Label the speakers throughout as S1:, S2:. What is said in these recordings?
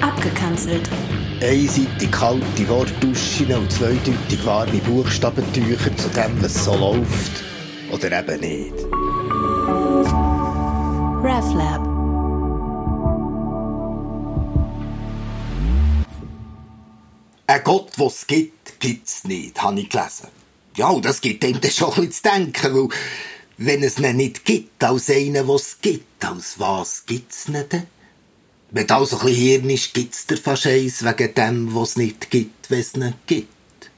S1: Abgekanzelt.
S2: Einseitig kalte Wortduschen und zweideutig warme Buchstabentücher zu dem, was so läuft. Oder eben nicht.
S1: RefLab.
S2: Ein Gott, den es gibt, gibt es nicht, habe ich gelesen. Ja, und das gibt dem dann schon ein bisschen zu denken, weil wenn es ihn nicht gibt, als einen, der es gibt, als was gibt es ihn denn? Wenn du also ein bisschen Hirn ist, gibt es dir fast eins wegen dem, was nicht gibt, wenn es nicht gibt.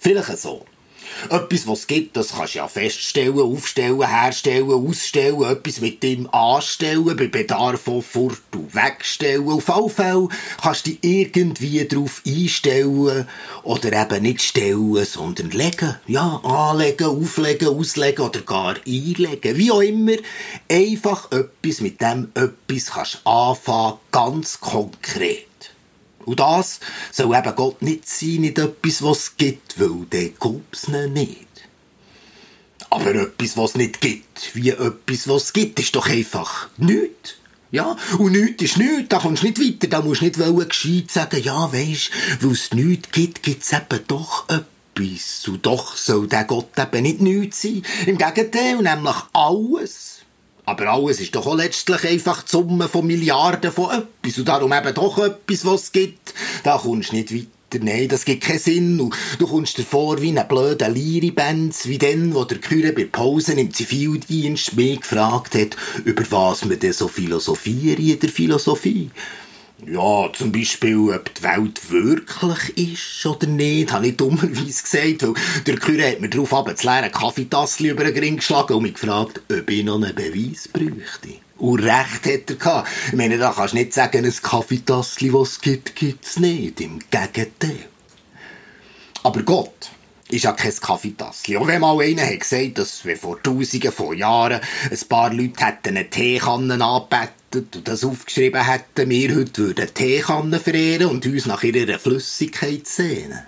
S2: Vielleicht so. Etwas, was es gibt, das kannst du ja feststellen, aufstellen, herstellen, ausstellen, etwas mit dem anstellen, bei Bedarf auch fort und wegstellen. Auf alle Fälle kannst du dich irgendwie darauf einstellen oder eben nicht stellen, sondern legen. Ja, anlegen, auflegen, auslegen oder gar einlegen. Wie auch immer, einfach etwas mit dem etwas kannst anfangen, ganz konkret. Und das soll eben Gott nicht sein, nicht etwas, was es gibt, weil dann gibt's ihn nicht. Aber etwas, was es nicht gibt, wie etwas, was es gibt, ist doch einfach nichts. Ja, und nichts ist nichts, da kommst du nicht weiter, da musst du nicht gescheit sagen, ja, weisst, weil es nichts gibt, gibt's eben doch etwas. Und doch soll der Gott eben nicht nichts sein. Im Gegenteil, nämlich alles. Aber alles ist doch auch letztlich einfach die Summe von Milliarden von etwas. Und darum eben doch etwas, was es gibt. Da kommst du nicht weiter. Nein, das gibt keinen Sinn. Und du kommst dir vor wie ein blöder Liri-Benz, wie dann, wo der Küre bei Pausen im Zivildienst mich gefragt hat, über was wir denn so philosophieren in der Philosophie. Ja, zum Beispiel, ob die Welt wirklich ist oder nicht, habe ich dummerweise gesagt, weil der Küre hat mir darauf ab, das leere Kaffeetassel über den Ring geschlagen und mich gefragt, ob ich noch einen Beweis bräuchte. Und recht hat er gehabt. Ich meine, da kannst du nicht sagen, ein Kaffeetassel, was es gibt, gibt es nicht. Im Gegenteil. Aber Gott ist ja kein Kaffeetassel. Auch wenn mal einer hat gesagt, dass wir vor tausenden von Jahren ein paar Leute hätten eine Teekanne angebettet und das aufgeschrieben hätten, wir heute würden Teekannen verehren und uns nach ihrer Flüssigkeit sehnen.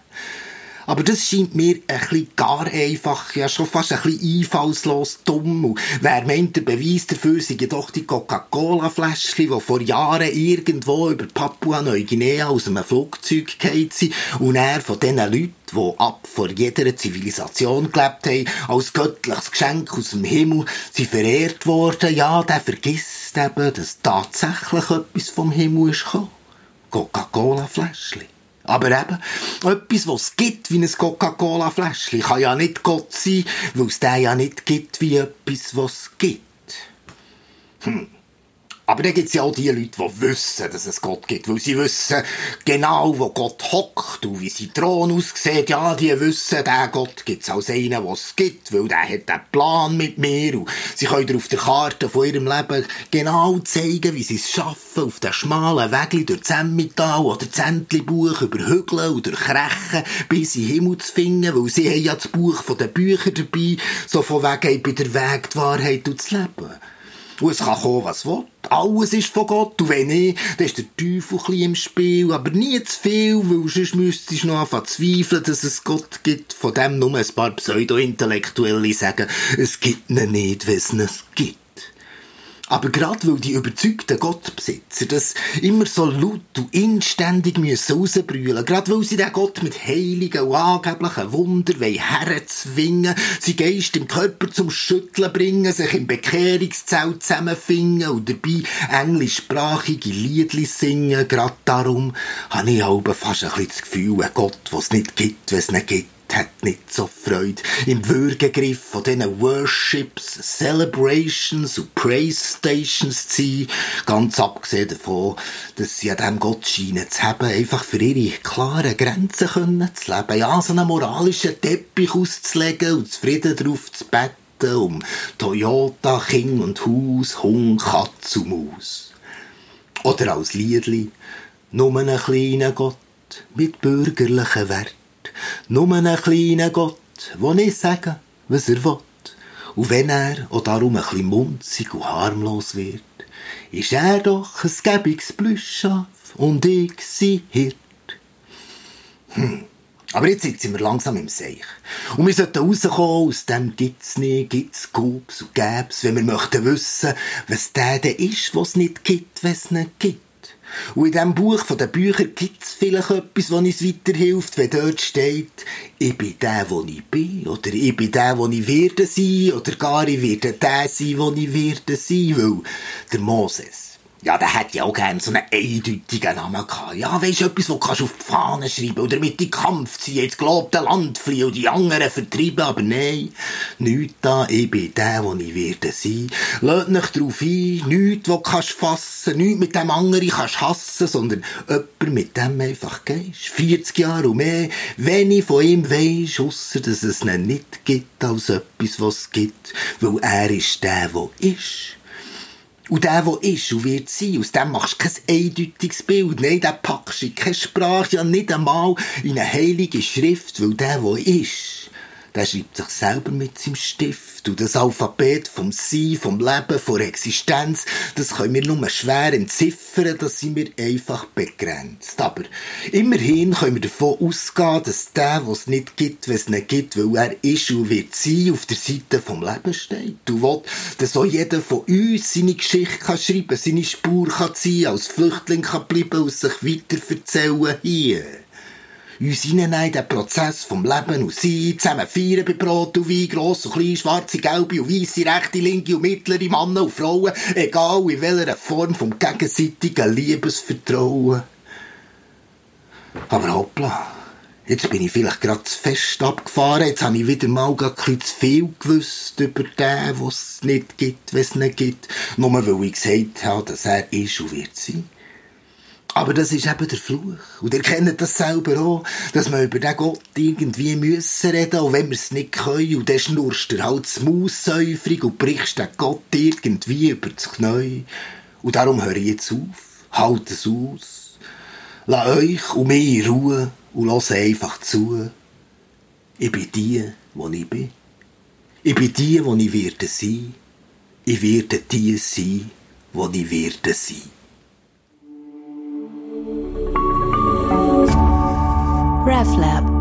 S2: Aber das scheint mir ein bisschen gar einfach, ja schon fast ein bisschen einfallslos dumm. Und wer meint, der Beweis dafür sei doch die Coca-Cola-Fläschchen, die vor Jahren irgendwo über Papua-Neuguinea aus einem Flugzeug gefallen sind und er von diesen Leuten, die ab vor jeder Zivilisation gelebt haben, als göttliches Geschenk aus dem Himmel sie verehrt worden, ja, der vergisst eben, dass tatsächlich etwas vom Himmel ist gekommen. Coca-Cola-Fläschchen. Aber eben, etwas, was es gibt wie ein Coca-Cola-Fläschchen, kann ja nicht Gott sein, weil es den ja nicht gibt wie etwas, was es gibt. Hm. Aber dann gibt es ja auch die Leute, die wissen, dass es Gott gibt, weil sie wissen genau, wo Gott hockt und wie sein Thron aussieht. Ja, die wissen, der Gott gibt es als einen, den es gibt, weil der hat einen Plan mit mir und sie können dir auf der Karte von ihrem Leben genau zeigen, wie sie es schaffen, auf den schmalen Weg durch Zemmital oder Zentlibuch über Hügel oder Krechen bis in Himmel zu finden, weil sie haben ja das Buch von den Büchern dabei, so von wegen bei der Weg die Wahrheit und das Leben. Und es kann kommen, was will. Alles ist von Gott. Und wenn nicht, dann ist der Teufel ein im Spiel. Aber nie zu viel, weil sonst müsstest du noch anfangen zweifeln, dass es Gott gibt. Von dem nur ein paar Pseudo-Intellektuelle sagen, es gibt ihn nicht, wenn es ihn gibt. Aber gerade weil die überzeugten Gottbesitzer das immer so laut und inständig müssen rausbrüllen, gerade weil sie den Gott mit heiligen und angeblichen Wunder herzwingen, sie Geist im Körper zum Schütteln bringen, sich im Bekehrungszelt zusammenfinden und dabei englischsprachige Liedli singen, gerade darum habe ich auch fast ein bisschen das Gefühl, ein Gott, was es nicht gibt, wenn es nicht gibt hat nicht so Freude im Würgegriff von diesen Worships, Celebrations und Praise Stations zu sein. Ganz abgesehen davon, dass sie an diesem Gott scheinen zu haben, einfach für ihre klaren Grenzen können zu leben. Ja, so einen moralischen Teppich auszulegen und zufrieden darauf zu betten, um Toyota, King und Haus, Hund, Katz und Maus. Oder als Liedli, nur einen kleinen Gott mit bürgerlichen Werten nur einen kleinen Gott, der nicht sagen, was er will. Und wenn er auch darum ein bisschen munzig und harmlos wird, ist er doch ein gäbiges Plüschschaf und ich sein Hirt. Hm. Aber jetzt sitzen wir langsam im Seich. Und wir sollten rauskommen aus dem gibt's nicht, gibt's, gub's und gäb's, wenn wir möchten wissen, was der denn ist, was nicht gibt, es nicht gibt. Und in diesem Buch von den Büchern gibt es vielleicht etwas, das uns weiterhilft, wenn dort steht, ich bin der, wo ich bin, oder ich bin der, wo ich werde sein, oder gar ich werde der sein, wo ich werde sein, weil der Moses, ja, der hätte ja auch gerne so einen eindeutigen Namen gehabt. Ja, weisst du, etwas, wo kannst auf die Fahne schreiben oder mit in Kampf ziehen, ins gelobte Land fliehen und die anderen vertreiben. Aber nein, nichts da, ich bin der, wo ich werde sein. Lass nicht drauf ein, nichts, wo kannst fassen, nichts mit dem anderen kannst hassen, sondern jemand, mit dem einfach gehst. 40 Jahre und mehr, wenn ich von ihm weiss, ausser dass es ihn nicht gibt als etwas, was es gibt, weil er ist der, der ist. Und der, der ist und wird sein, aus dem machst du kein eindeutiges Bild. Nein, den packst du in keine Sprache, ja nicht einmal in eine heilige Schrift, weil der, der ist, der schreibt sich selber mit seinem Stift. Und das Alphabet vom Sein, vom Leben, von Existenz, das können wir nur schwer entziffern, da sind wir einfach begrenzt. Aber immerhin können wir davon ausgehen, dass der, was es nicht gibt, wenn es nicht gibt, weil er ist und wird sein, auf der Seite vom Leben steht. Du willst, dass auch jeder von uns seine Geschichte kann schreiben, seine Spur kann ziehen, als Flüchtling kann bleiben und sich weiter erzählen hier uns hineinnehmen in den Prozess vom Leben und Sein, zusammen feiern bei Brot und Wein, gross und klein, schwarze, gelbe und weisse, rechte, linke und mittlere Männer und Frauen, egal in welcher Form vom gegenseitigen Liebesvertrauen. Aber hoppla, jetzt bin ich vielleicht gerade zu fest abgefahren, jetzt habe ich wieder mal bisschen zu viel gewusst über den, was es nicht gibt, was es nicht gibt, nur weil ich gesagt habe, dass er ist und wird sein. Aber das ist eben der Fluch. Und ihr kennt das selber auch, dass wir über den Gott irgendwie müssen reden, auch wenn wir es nicht können. Und dann schnurst er halt das Maussäufrig und brichst den Gott irgendwie über das Knie. Und darum höre ich jetzt auf. Halt es aus. Lass euch und mich in Ruhe und lass einfach zu. Ich bin die, wo ich bin. Ich bin die, wo ich werde sein. Ich werde die sein, wo ich werde sein.
S1: RefLab